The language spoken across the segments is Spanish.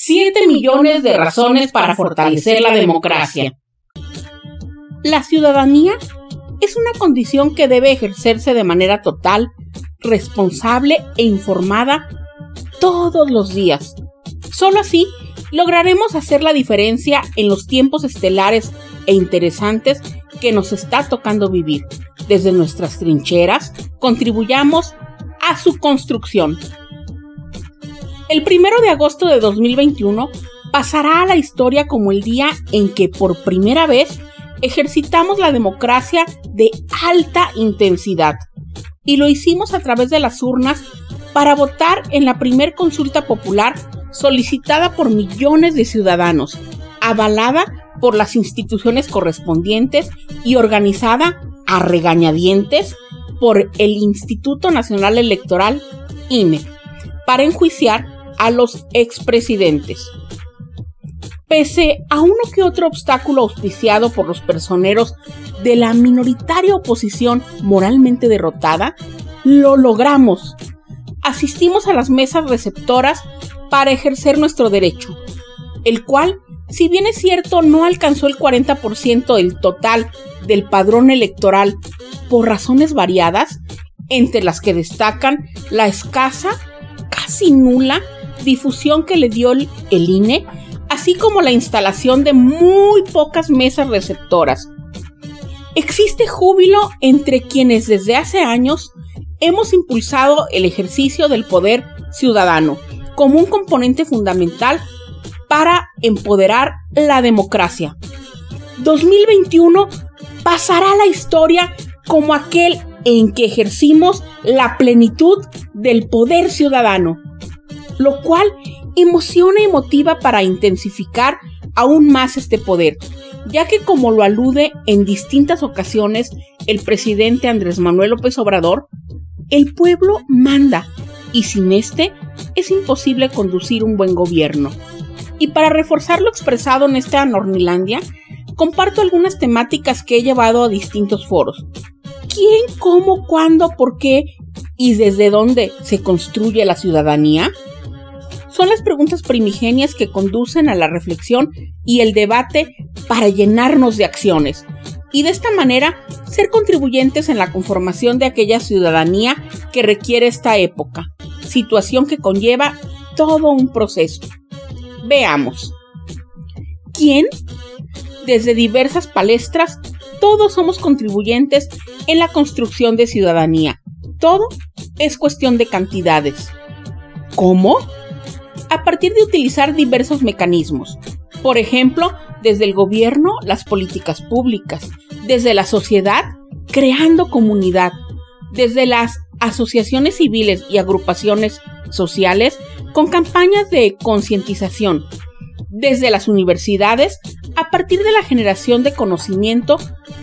7 millones de razones para fortalecer la democracia. La ciudadanía es una condición que debe ejercerse de manera total, responsable e informada todos los días. Solo así lograremos hacer la diferencia en los tiempos estelares e interesantes que nos está tocando vivir. Desde nuestras trincheras, contribuyamos a su construcción. El primero de agosto de 2021 pasará a la historia como el día en que por primera vez ejercitamos la democracia de alta intensidad. Y lo hicimos a través de las urnas para votar en la primer consulta popular solicitada por millones de ciudadanos, avalada por las instituciones correspondientes y organizada a regañadientes por el Instituto Nacional Electoral, INE, para enjuiciar a los expresidentes. Pese a uno que otro obstáculo auspiciado por los personeros de la minoritaria oposición moralmente derrotada, lo logramos. Asistimos a las mesas receptoras para ejercer nuestro derecho, el cual, si bien es cierto, no alcanzó el 40% del total del padrón electoral por razones variadas, entre las que destacan la escasa, casi nula difusión que le dio el INE, así como la instalación de muy pocas mesas receptoras. Existe júbilo entre quienes desde hace años hemos impulsado el ejercicio del poder ciudadano como un componente fundamental para empoderar la democracia. 2021 pasará la historia como aquel en que ejercimos la plenitud del poder ciudadano lo cual emociona y motiva para intensificar aún más este poder, ya que como lo alude en distintas ocasiones el presidente Andrés Manuel López Obrador, el pueblo manda y sin este es imposible conducir un buen gobierno. Y para reforzar lo expresado en esta Nornilandia, comparto algunas temáticas que he llevado a distintos foros. ¿Quién, cómo, cuándo, por qué y desde dónde se construye la ciudadanía? Son las preguntas primigenias que conducen a la reflexión y el debate para llenarnos de acciones y de esta manera ser contribuyentes en la conformación de aquella ciudadanía que requiere esta época, situación que conlleva todo un proceso. Veamos. ¿Quién? Desde diversas palestras, todos somos contribuyentes en la construcción de ciudadanía. Todo es cuestión de cantidades. ¿Cómo? A partir de utilizar diversos mecanismos. Por ejemplo, desde el gobierno, las políticas públicas, desde la sociedad, creando comunidad, desde las asociaciones civiles y agrupaciones sociales con campañas de concientización, desde las universidades a partir de la generación de conocimiento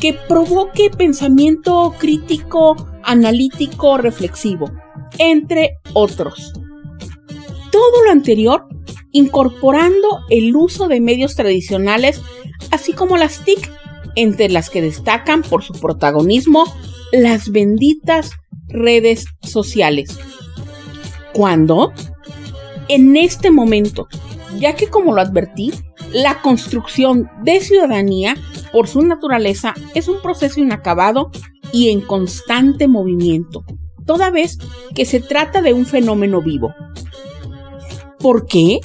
que provoque pensamiento crítico, analítico, reflexivo, entre otros todo lo anterior incorporando el uso de medios tradicionales, así como las TIC, entre las que destacan por su protagonismo las benditas redes sociales. ¿Cuándo? En este momento, ya que como lo advertí, la construcción de ciudadanía, por su naturaleza, es un proceso inacabado y en constante movimiento, toda vez que se trata de un fenómeno vivo. ¿Por qué?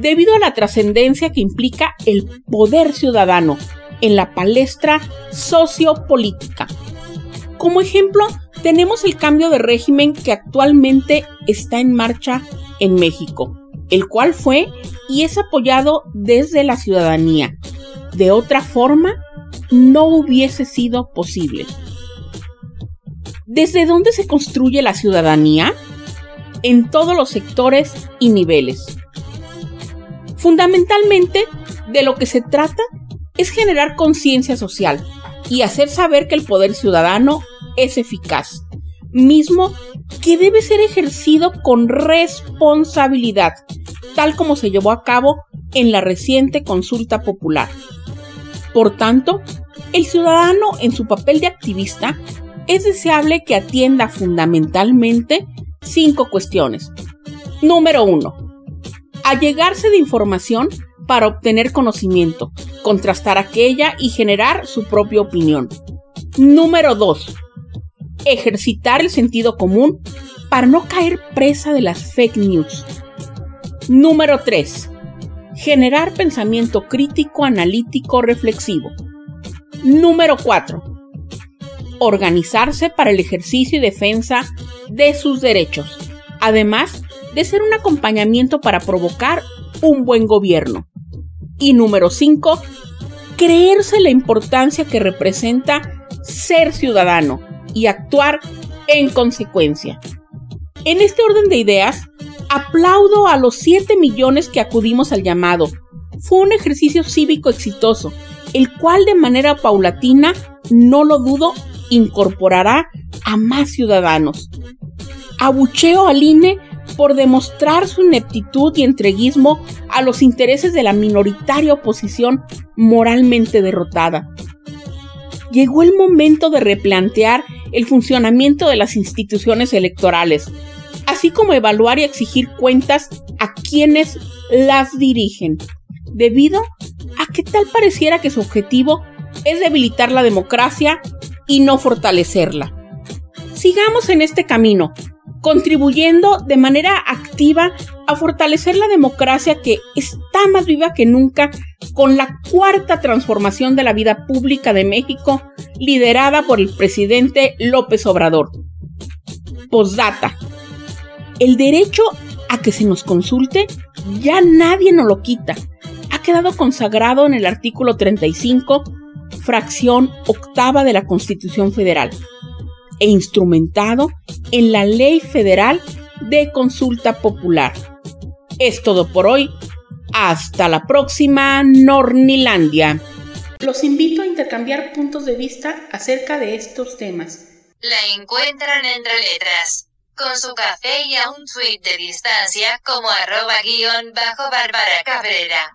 Debido a la trascendencia que implica el poder ciudadano en la palestra sociopolítica. Como ejemplo, tenemos el cambio de régimen que actualmente está en marcha en México, el cual fue y es apoyado desde la ciudadanía. De otra forma, no hubiese sido posible. ¿Desde dónde se construye la ciudadanía? En todos los sectores y niveles. Fundamentalmente De lo que se trata es generar conciencia social y hacer saber que el poder ciudadano es eficaz, mismo que debe ser ejercido con responsabilidad, tal como se llevó a cabo en la reciente consulta popular. Por tanto, el ciudadano en su papel de activista es deseable que atienda fundamentalmente cinco cuestiones. Número uno, Allegarse de información para obtener conocimiento, contrastar aquella y generar su propia opinión. Número 2. Ejercitar el sentido común para no caer presa de las fake news. Número 3. Generar pensamiento crítico, analítico, reflexivo. Número 4. Organizarse para el ejercicio y defensa de sus derechos, además de ser un acompañamiento para provocar un buen gobierno. Y número 5. Creerse la importancia que representa ser ciudadano y actuar en consecuencia. En este orden de ideas, aplaudo a los 7 millones que acudimos al llamado. Fue un ejercicio cívico exitoso, el cual de manera paulatina, no lo dudo, incorporará a más ciudadanos. Abucheo al INE por demostrar su ineptitud y entreguismo a los intereses de la minoritaria oposición moralmente derrotada. Llegó el momento de replantear el funcionamiento de las instituciones electorales, así como evaluar y exigir cuentas a quienes las dirigen, debido a que tal pareciera que su objetivo es debilitar la democracia y no fortalecerla. Sigamos en este camino, contribuyendo de manera activa a fortalecer la democracia que está más viva que nunca con la cuarta transformación de la vida pública de México liderada por el presidente López Obrador. Postdata. El derecho a que se nos consulte ya nadie nos lo quita. Ha quedado consagrado en el artículo 35, fracción octava de la Constitución Federal e instrumentado en la Ley Federal de Consulta Popular. Es todo por hoy. Hasta la próxima, Nornilandia. Los invito a intercambiar puntos de vista acerca de estos temas. La encuentran entre letras, con su café y a un tweet de distancia como arroba guion bajo Bárbara Cabrera.